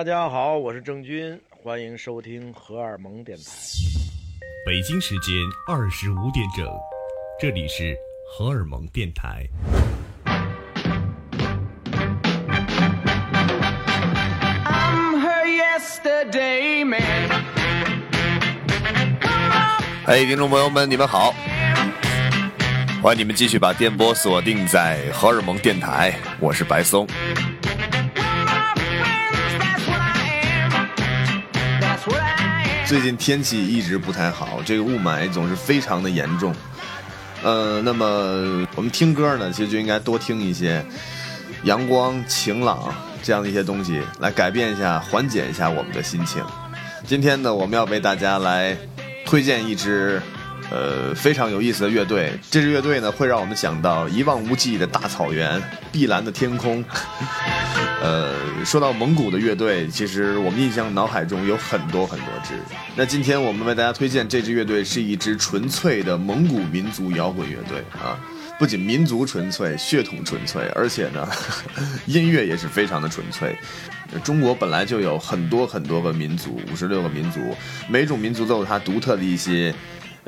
大家好，我是郑钧，欢迎收听荷尔蒙电台。北京时间二十五点整，这里是荷尔蒙电台。嘿，听众朋友们，你们好！欢迎你们继续把电波锁定在荷尔蒙电台，我是白松。最近天气一直不太好，这个雾霾总是非常的严重。呃，那么我们听歌呢，其实就应该多听一些阳光、晴朗这样的一些东西，来改变一下、缓解一下我们的心情。今天呢，我们要为大家来推荐一支呃非常有意思的乐队。这支乐队呢，会让我们想到一望无际的大草原、碧蓝的天空。呃，说到蒙古的乐队，其实我们印象脑海中有很多很多支。那今天我们为大家推荐这支乐队，是一支纯粹的蒙古民族摇滚乐队啊！不仅民族纯粹、血统纯粹，而且呢，音乐也是非常的纯粹。中国本来就有很多很多个民族，五十六个民族，每种民族都有它独特的一些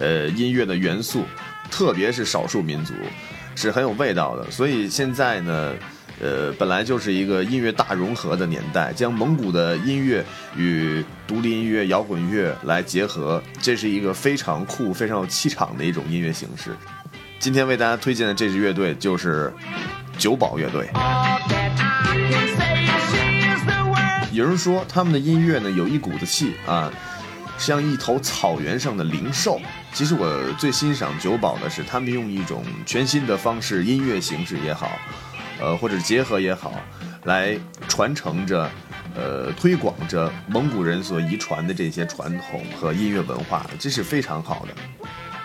呃音乐的元素，特别是少数民族是很有味道的。所以现在呢。呃，本来就是一个音乐大融合的年代，将蒙古的音乐与独立音乐、摇滚乐来结合，这是一个非常酷、非常有气场的一种音乐形式。今天为大家推荐的这支乐队就是九宝乐队。有人说他们的音乐呢有一股子气啊，像一头草原上的灵兽。其实我最欣赏九宝的是他们用一种全新的方式，音乐形式也好。呃，或者结合也好，来传承着，呃，推广着蒙古人所遗传的这些传统和音乐文化，这是非常好的。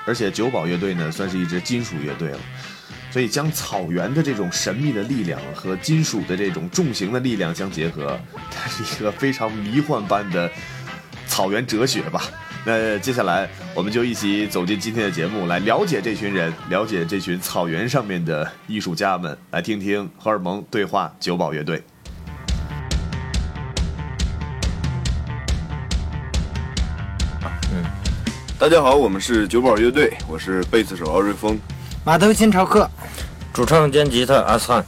而且九宝乐队呢，算是一支金属乐队了，所以将草原的这种神秘的力量和金属的这种重型的力量相结合，它是一个非常迷幻般的草原哲学吧。那接下来，我们就一起走进今天的节目，来了解这群人，了解这群草原上面的艺术家们，来听听荷尔蒙对话九宝乐队。嗯，大家好，我们是九宝乐队，我是贝斯手奥瑞峰，马头琴朝客，主唱兼吉他阿灿，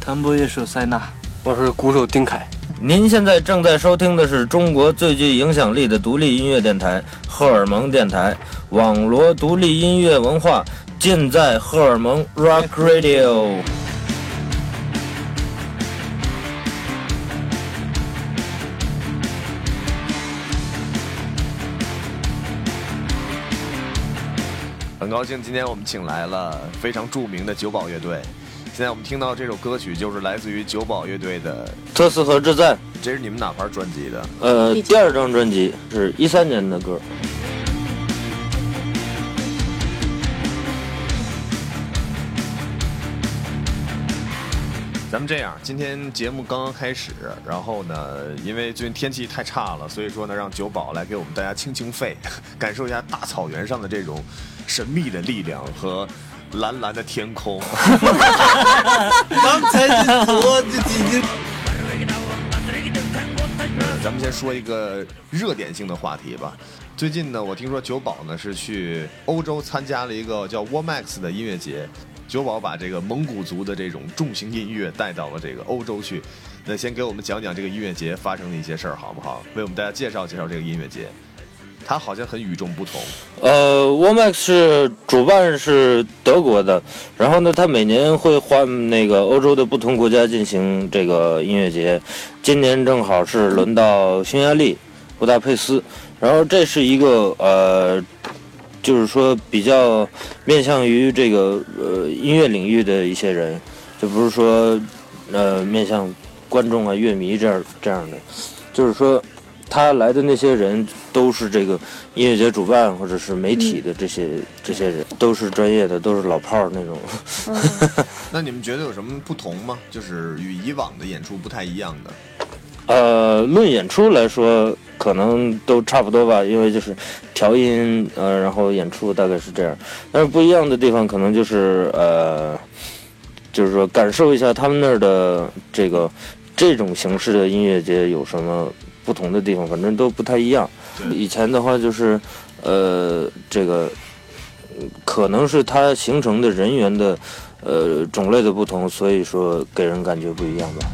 弹拨乐手塞纳，我是鼓手丁凯。您现在正在收听的是中国最具影响力的独立音乐电台——荷尔蒙电台，网罗独立音乐文化，尽在荷尔蒙 Rock Radio。很高兴今天我们请来了非常著名的九宝乐队。现在我们听到这首歌曲，就是来自于九宝乐队的《特斯和之战》，这是你们哪盘专辑的？呃，第二张专辑是一三年的歌。咱们这样，今天节目刚刚开始，然后呢，因为最近天气太差了，所以说呢，让九宝来给我们大家清清肺，感受一下大草原上的这种神秘的力量和。蓝蓝的天空。刚才我就已经。咱们先说一个热点性的话题吧。最近呢，我听说九宝呢是去欧洲参加了一个叫 Warmax 的音乐节。九宝把这个蒙古族的这种重型音乐带到了这个欧洲去。那先给我们讲讲这个音乐节发生的一些事儿，好不好？为我们大家介绍介绍这个音乐节。它好像很与众不同。呃，Warmax 是主办是德国的，然后呢，它每年会换那个欧洲的不同国家进行这个音乐节。今年正好是轮到匈牙利布达佩斯，然后这是一个呃，就是说比较面向于这个呃音乐领域的一些人，就不是说呃面向观众啊乐迷这样这样的，就是说。他来的那些人都是这个音乐节主办或者是媒体的这些这些人，都是专业的，都是老炮儿那种。那你们觉得有什么不同吗？就是与以往的演出不太一样的。呃，论演出来说，可能都差不多吧，因为就是调音，呃，然后演出大概是这样。但是不一样的地方，可能就是呃，就是说感受一下他们那儿的这个。这种形式的音乐节有什么不同的地方？反正都不太一样。以前的话就是，呃，这个嗯可能是它形成的人员的呃种类的不同，所以说给人感觉不一样吧。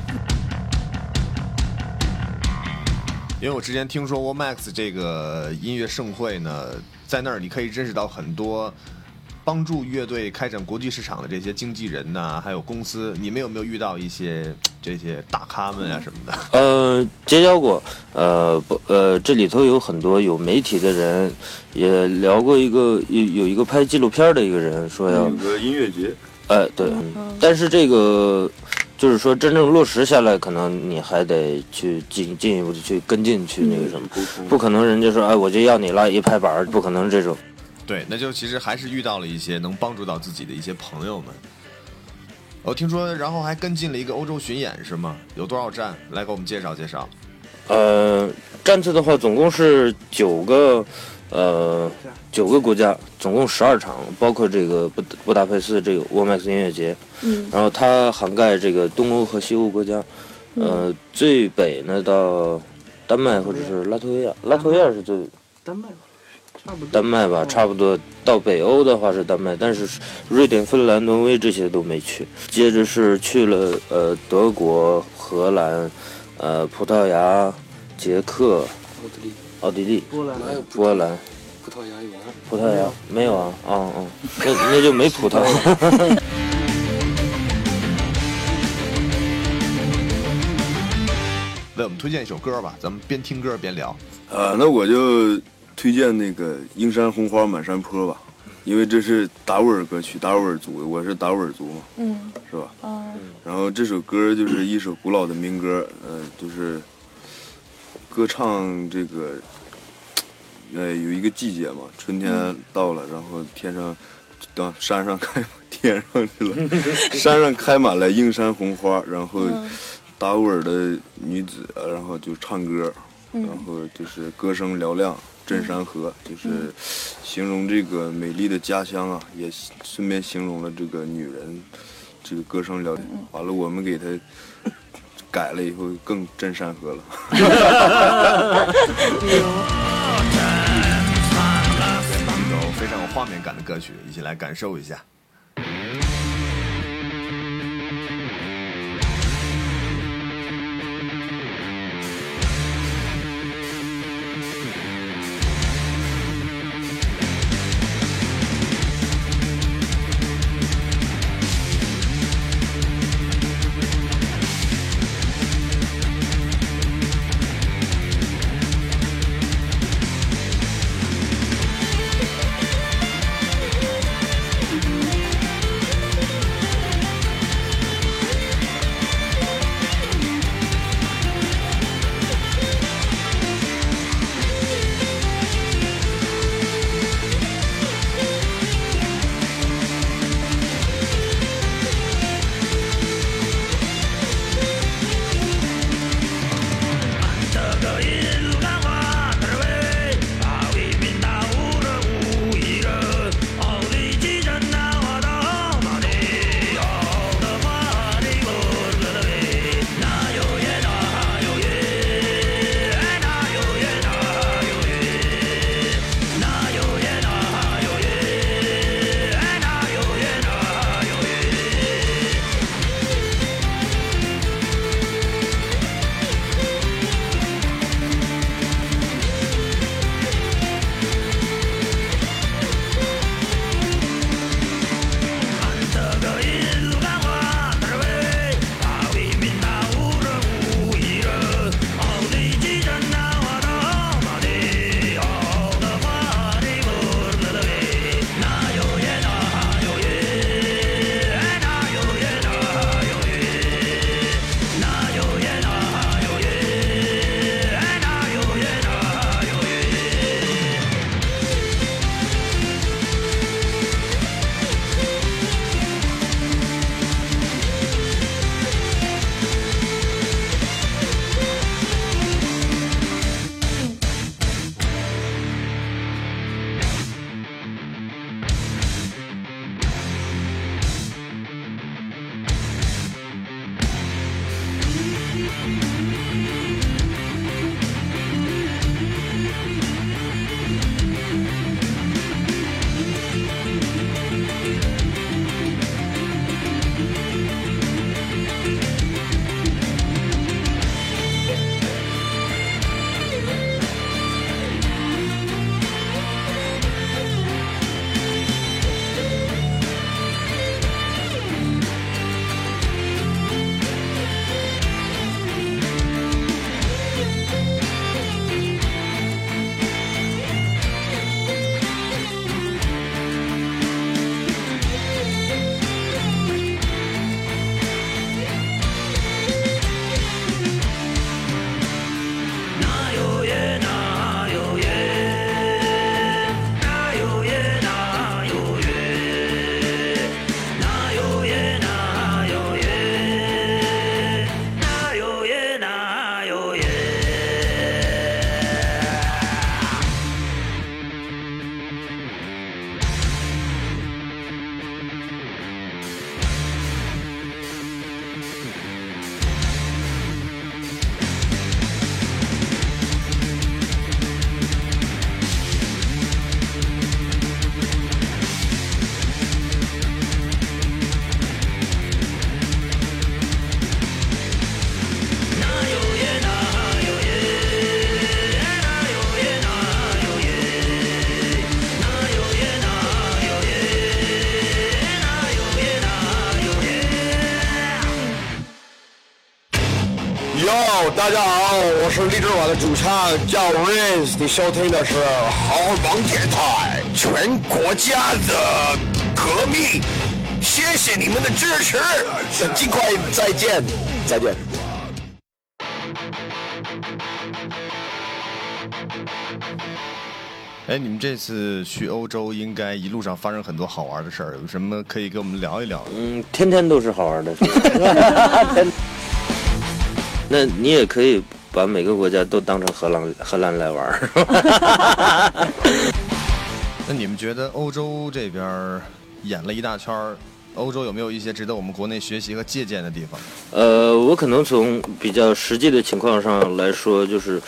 因为我之前听说 Womax 这个音乐盛会呢，在那儿你可以认识到很多帮助乐队开展国际市场的这些经纪人呐、还有公司。你们有没有遇到一些 这些大咖们啊什么的？呃，结交过，呃不，呃，这里头有很多有媒体的人，也聊过一个有有一个拍纪录片的一个人说要有个音乐节，哎，对，但是这个就是说真正落实下来，可能你还得去进进一步的去跟进去那个什么，不可能人家说哎我就要你了，一拍板，不可能这种。对，那就其实还是遇到了一些能帮助到自己的一些朋友们。我听说，然后还跟进了一个欧洲巡演，是吗？有多少站？来给我们介绍介绍。呃，站次的话总共是九个，呃，九个国家，总共十二场，包括这个布布达佩斯这个 Womax 音乐节，嗯然后它涵盖这个东欧和西欧国家，呃，最北呢到丹麦或者是拉脱维亚，拉脱维亚是最丹麦。丹麦吧，差不多到北欧的话是丹麦，但是瑞典、芬兰、挪威这些都没去。接着是去了呃德国、荷兰、呃葡萄牙、捷克、奥地利、奥地利、波兰、波兰、葡萄牙有吗？葡萄牙没有啊？啊嗯，那那就没葡萄牙。为我们推荐一首歌吧，咱们边听歌边聊。呃，那我就推荐那个《映山红花满山坡》吧，因为这是达斡尔歌曲，达斡尔族，我是达斡尔族嘛，嗯。是吧？啊然后这首歌就是一首古老的民歌，呃，就是歌唱这个，呃，有一个季节嘛，春天到了，然后天上，到山上开天上去了，山上开满了映山红花，然后达斡尔的女子，呃然后就唱歌，然后就是歌声嘹亮。镇山河就是形容这个美丽的家乡啊，也顺便形容了这个女人这个歌声嘹亮。完了，我们给她改了以后更镇山河了。一首 非常有画面感的歌曲，一起来感受一下。唱叫 Rains，你收听的是好王电台，全国家的革命，谢谢你们的支持，尽快再见，再见。哎，你们这次去欧洲，应该一路上发生很多好玩的事儿，有什么可以跟我们聊一聊？嗯，天天都是好玩的事。那你也可以把每个国家都当成荷兰荷兰来玩儿。那你们觉得欧洲这边儿演了一大圈儿，欧洲有没有一些值得我们国内学习和借鉴的地方？呃，我可能从比较实际的情况上来说，就是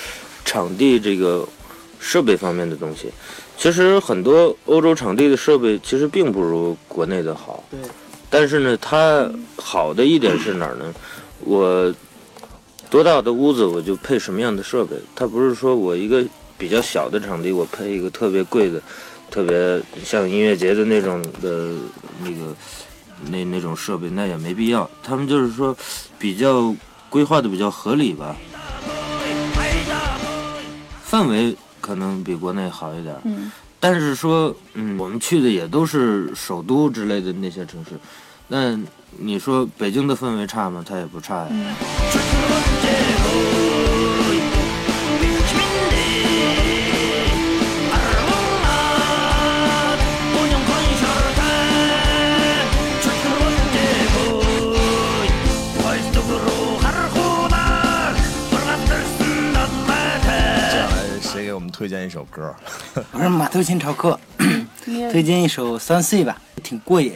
场地这个设备方面的东西。其实很多欧洲场地的设备其实并不如国内的好。对。但是呢，它好的一点是哪儿呢？我多大的屋子我就配什么样的设备。它不是说我一个比较小的场地，我配一个特别贵的、特别像音乐节的那种的那个那那种设备，那也没必要。他们就是说比较规划的比较合理吧，氛围可能比国内好一点。嗯。但是说，嗯，我们去的也都是首都之类的那些城市，那你说北京的氛围差吗？它也不差呀。接下来谁给我们推荐一首歌？我是马头琴潮客，推荐一首《三岁》吧，挺过瘾，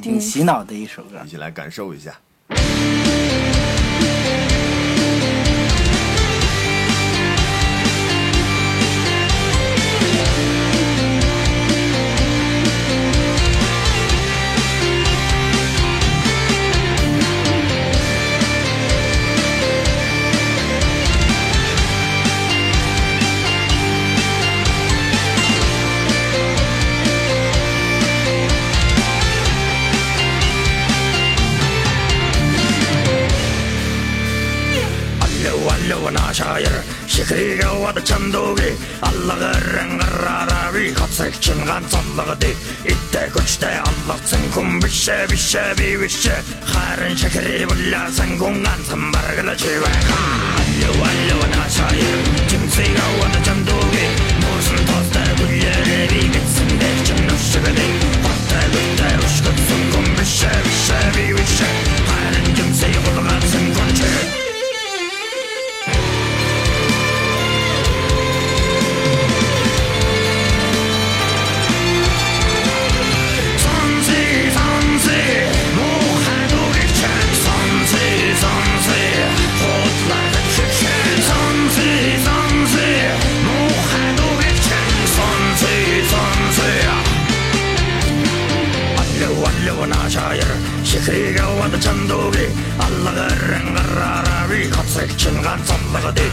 挺洗脑的一首歌。一起来感受一下。Сыйгауады чандуги аллығы рен қарарави Қатсек чынған саллығы ди Итте күчте аллақсын күн бише бише би бише Харын шекери бұлла сан күнған сан баргілі чиве Аллы аллы вана шайыр Чым сыйгауады чандуги Мұрсын тозды гүллері би Кетсін дек чын ұшығы ди Қатты күтте ұшқытсын күн бише бише би бише Харын чым сыйғылған 黑がわだちゃんどぎあらがれんがららびかつきちんがざんらがでいっ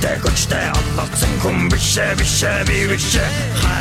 てこちてあらつんこんびしゃびしゃびびしゃは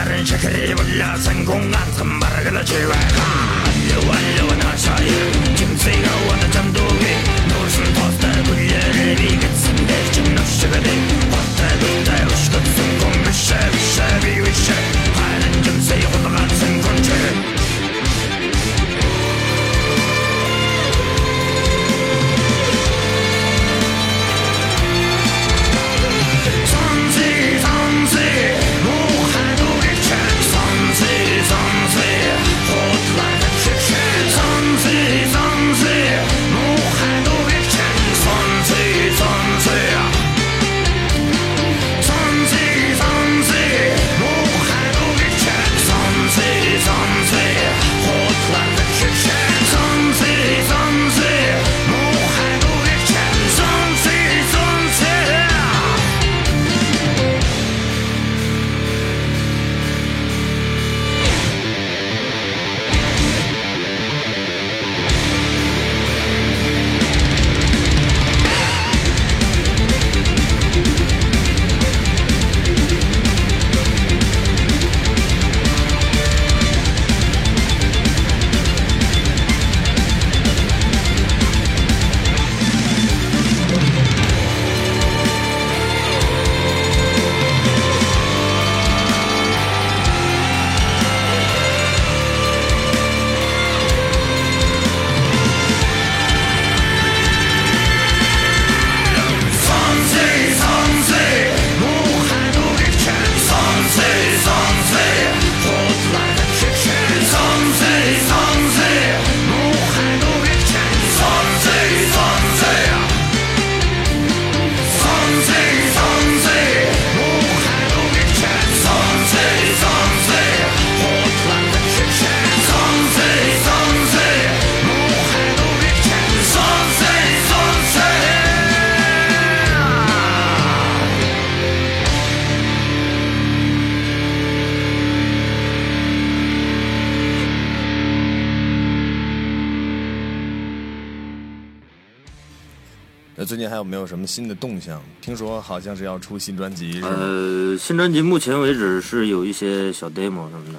还有没有什么新的动向？听说好像是要出新专辑，是？呃，新专辑目前为止是有一些小 demo 什么的，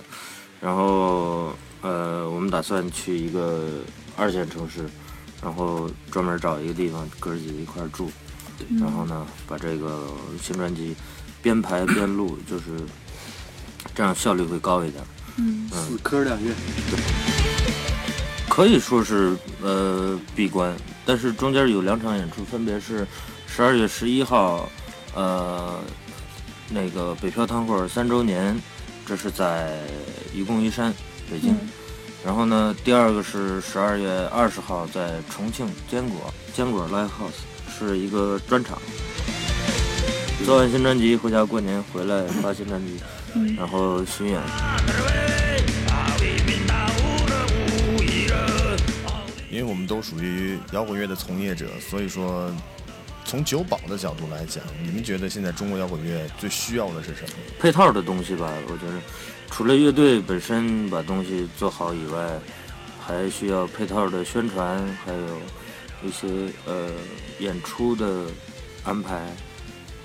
然后呃，我们打算去一个二线城市，然后专门找一个地方哥儿几个一块儿住，然后呢，把这个新专辑边排边录，就是这样效率会高一点。嗯，死磕两月，可以说是呃闭关，但是中间有两场演出，分别是十二月十一号，呃，那个北漂汤会三周年，这是在愚公移山，北京。然后呢，第二个是十二月二十号在重庆坚果坚果 Live House，是一个专场。做完新专辑回家过年回来发新专辑，然后巡演。因为我们都属于摇滚乐的从业者，所以说从酒保的角度来讲，你们觉得现在中国摇滚乐最需要的是什么？配套的东西吧，我觉得除了乐队本身把东西做好以外，还需要配套的宣传，还有一些呃演出的安排，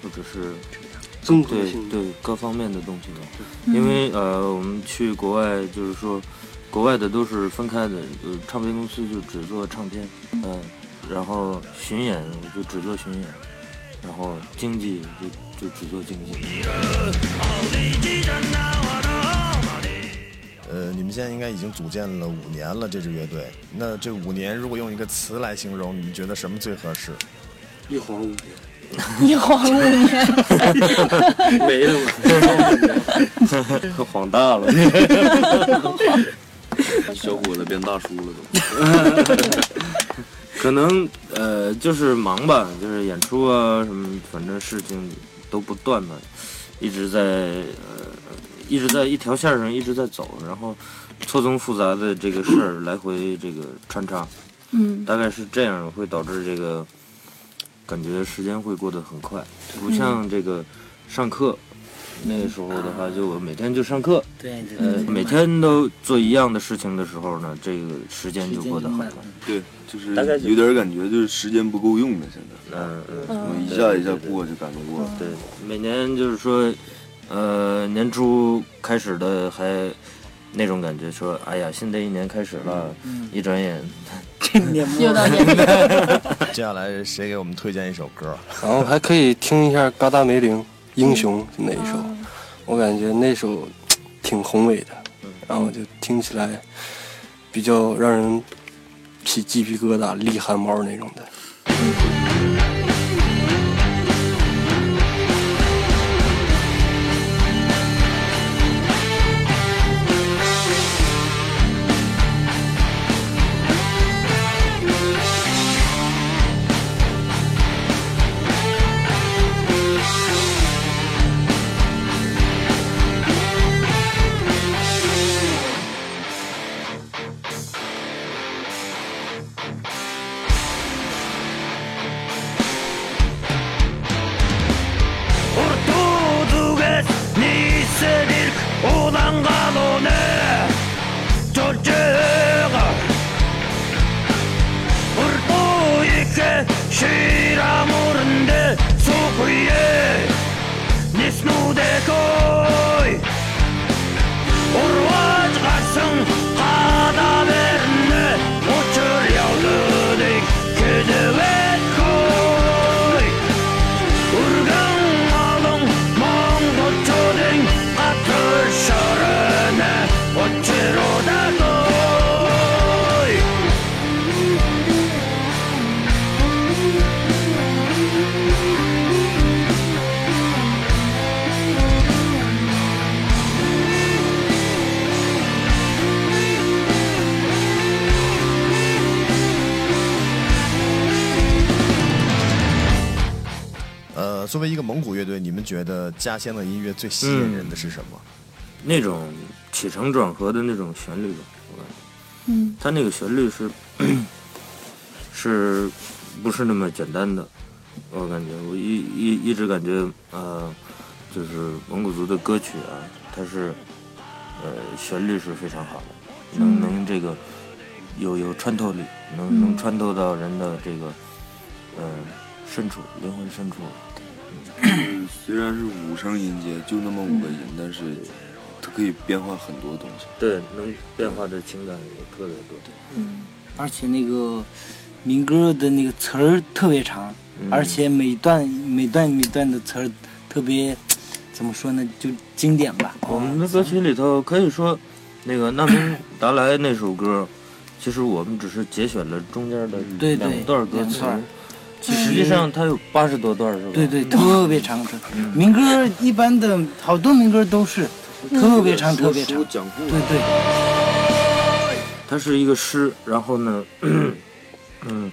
或者是对综合性对各方面的东西吧。因为呃，我们去国外就是说，国外的都是分开的，呃，唱片公司就只做唱片，嗯、然后巡演就只做巡演，然后经济就就只做经济。呃，你们现在应该已经组建了五年了这支乐队，那这五年如果用一个词来形容，你们觉得什么最合适？一晃五年，一晃五年，没了嘛，晃大了。小伙子变大叔了都。可能呃就是忙吧，就是演出啊什么，反正事情都不断的，一直在呃一直在一条线上一直在走，然后错综复杂的这个事儿来回这个穿插，嗯大概是这样会导致这个感觉时间会过得很快，不像这个上课。那个时候的话，就我每天就上课，对对呃，每天都做一样的事情的时候呢，这个时间就过得很快。对，就是大概有点感觉就是时间不够用了，现在。嗯嗯，我一下一下过就感觉过。对，每年就是说，呃，年初开始的还那种感觉，说，哎呀，新的一年开始了，一转眼，年末又到年末，接下来谁给我们推荐一首歌？然后还可以听一下嘎达梅林《英雄》那一首，我感觉那首 挺宏伟的，然后就听起来比较让人起鸡皮疙瘩、立汗毛那种的。呃，作为一个蒙古乐队，你们觉得家乡的音乐最吸引人的是什么？那种起承转合的那种旋律吧，我感觉，嗯它那个旋律是 是不是那么简单的？我感觉我一一一直感觉呃，就是蒙古族的歌曲啊，它是呃旋律是非常好的，能能这个有有穿透力，能能穿透到人的这个呃深处，灵魂深处。嗯虽然是五声音阶，就那么五个音，但是它可以变化很多东西。对，能变化的情感也特别多。嗯而且那个民歌的那个词儿特别长，嗯而且每段每段每段的词儿特别怎么说呢，就经典吧。我们的歌曲里头可以说，那个《难民达来》那首歌，其实我们只是节选了中间的对对两段歌词实际上它有八十多段，是吧？对对，特别长。民歌一般的好多民歌都是特别长，特别长。讲故对对，它是一个诗，然后呢，嗯，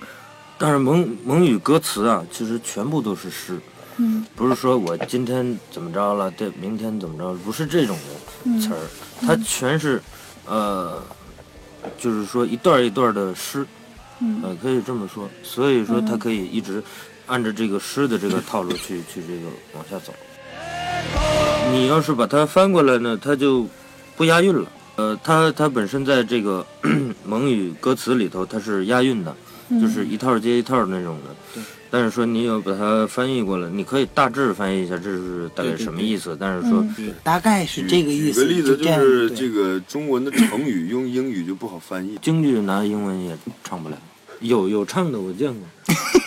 但是蒙蒙语歌词啊，其实全部都是诗，嗯。不是说我今天怎么着了，对，明天怎么着，不是这种的词儿，它全是，呃，就是说一段一段的诗，嗯呃，可以这么说，所以说它可以一直按照这个诗的这个套路去去这个往下走。你要是把它翻过来呢，它就不押韵了。呃，它它本身在这个 蒙语歌词里头，它是押韵的，就是一套接一套那种的。但是说你要把它翻译过来，你可以大致翻译一下这是大概什么意思。但是说，大概是这个意思。举个例子，就是这个中文的成语用英语就不好翻译。京剧拿英文也唱不了，有有唱的我见过，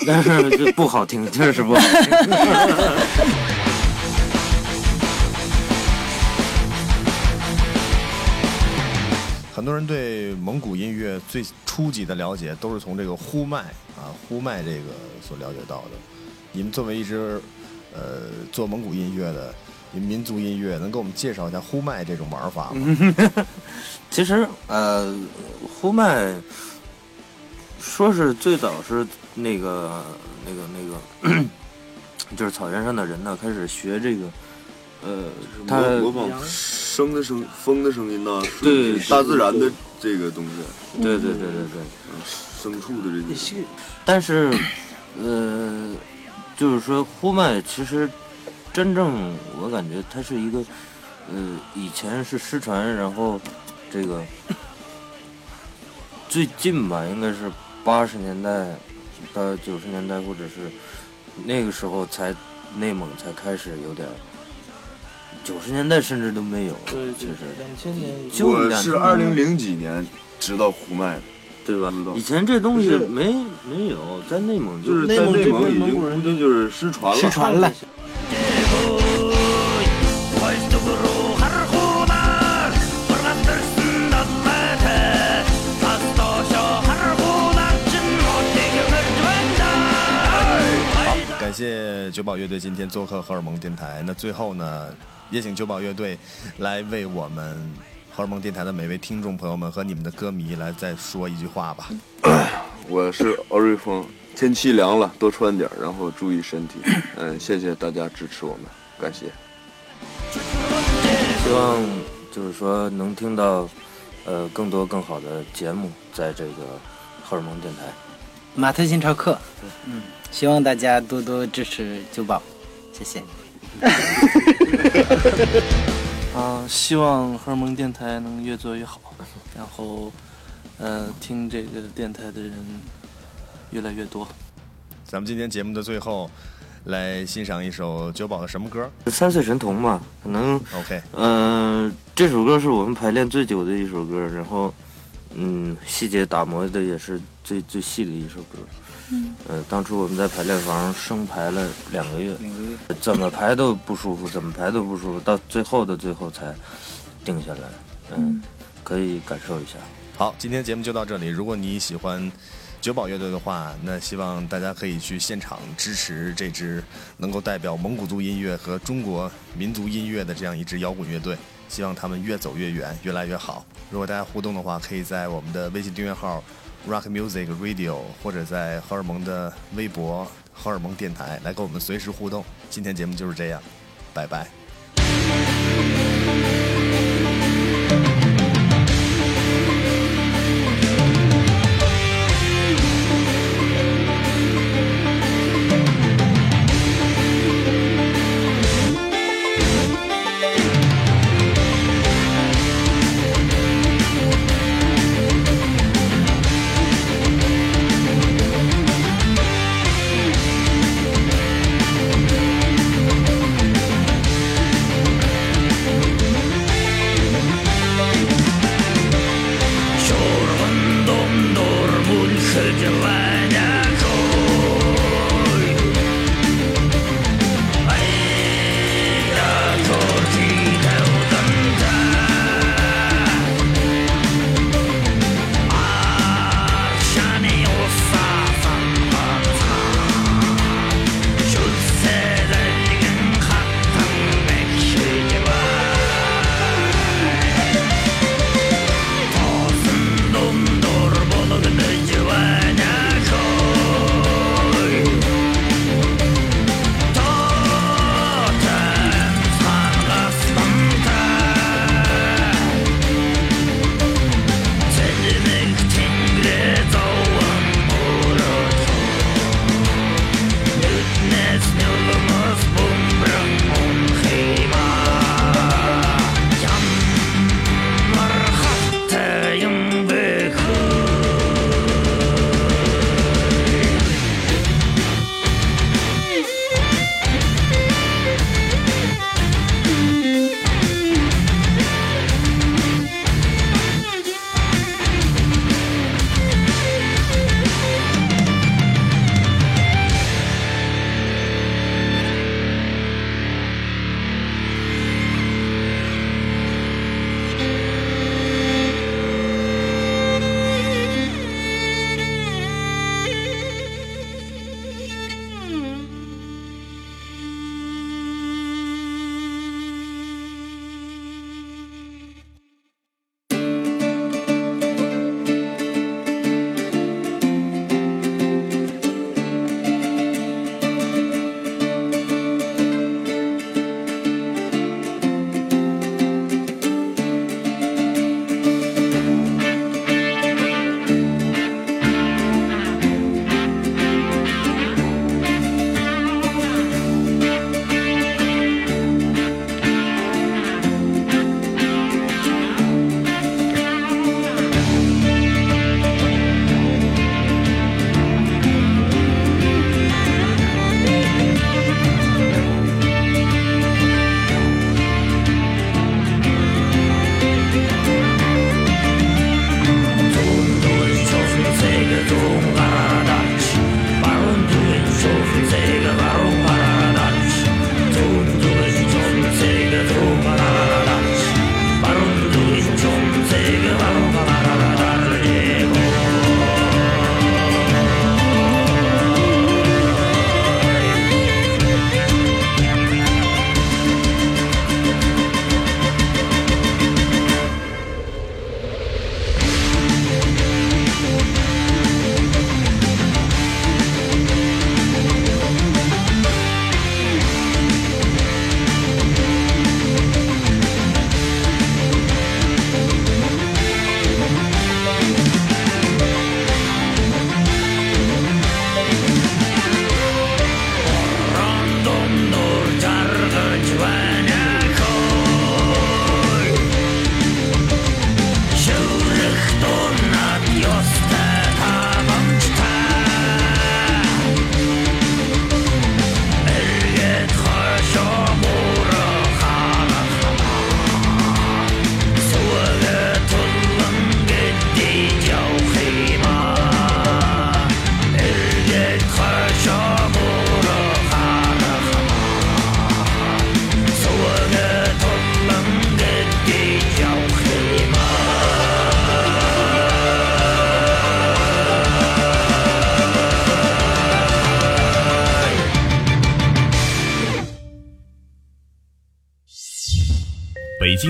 但是这不好听，确实不好听。很多人对蒙古音乐最初级的了解都是从这个呼麦啊呼麦这个所了解到的。你们作为一支呃做蒙古音乐的，你们民族音乐，能给我们介绍一下呼麦这种玩法吗？其实呃，呼麦说是最早是那个那个那个，就是草原上的人呢开始学这个，呃，他模模仿生的声、风的声音呐，对大自然的这个东西，对对对对对，牲畜的这些。但是呃，就是说呼麦其实真正我感觉它是一个呃以前是失传，然后这个最近吧，应该是八十年代到九十年代，或者是那个时候才内蒙才开始有点儿。九十年代甚至都没有，对其实两千年就我是二零零几年知道胡麦的，对吧？以前这东西没没有，在内蒙就是在内蒙已经估计就是失传了。失传了。谢九宝乐队今天做客荷尔蒙电台。那最后呢，也请九宝乐队来为我们荷尔蒙电台的每位听众朋友们和你们的歌迷来再说一句话吧。我是敖瑞峰，天气凉了，多穿点，然后注意身体。嗯，谢谢大家支持我们，感谢。希望就是说能听到呃更多更好的节目，在这个荷尔蒙电台。马特新潮课，嗯，希望大家多多支持九宝，谢谢。啊，希望荷尔蒙电台能越做越好，然后，呃，听这个电台的人越来越多。咱们今天节目的最后，来欣赏一首九宝的什么歌三岁神童嘛，可能？OK，呃这首歌是我们排练最久的一首歌，然后嗯细节打磨的也是最最细的一首歌。嗯，呃，当初我们在排练房生排了两个月，两个月怎么排都不舒服，怎么排都不舒服，到最后的最后才定下来。嗯，可以感受一下。好，今天节目就到这里。如果你喜欢九宝乐队的话，那希望大家可以去现场支持这支能够代表蒙古族音乐和中国民族音乐的这样一支摇滚乐队。希望他们越走越远，越来越好。如果大家互动的话，可以在我们的微信订阅号 Rock Music Radio，或者在荷尔蒙的微博荷尔蒙电台来跟我们随时互动。今天节目就是这样，拜拜。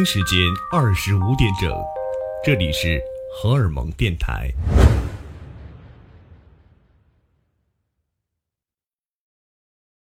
京时间二十五点整，这里是荷尔蒙电台。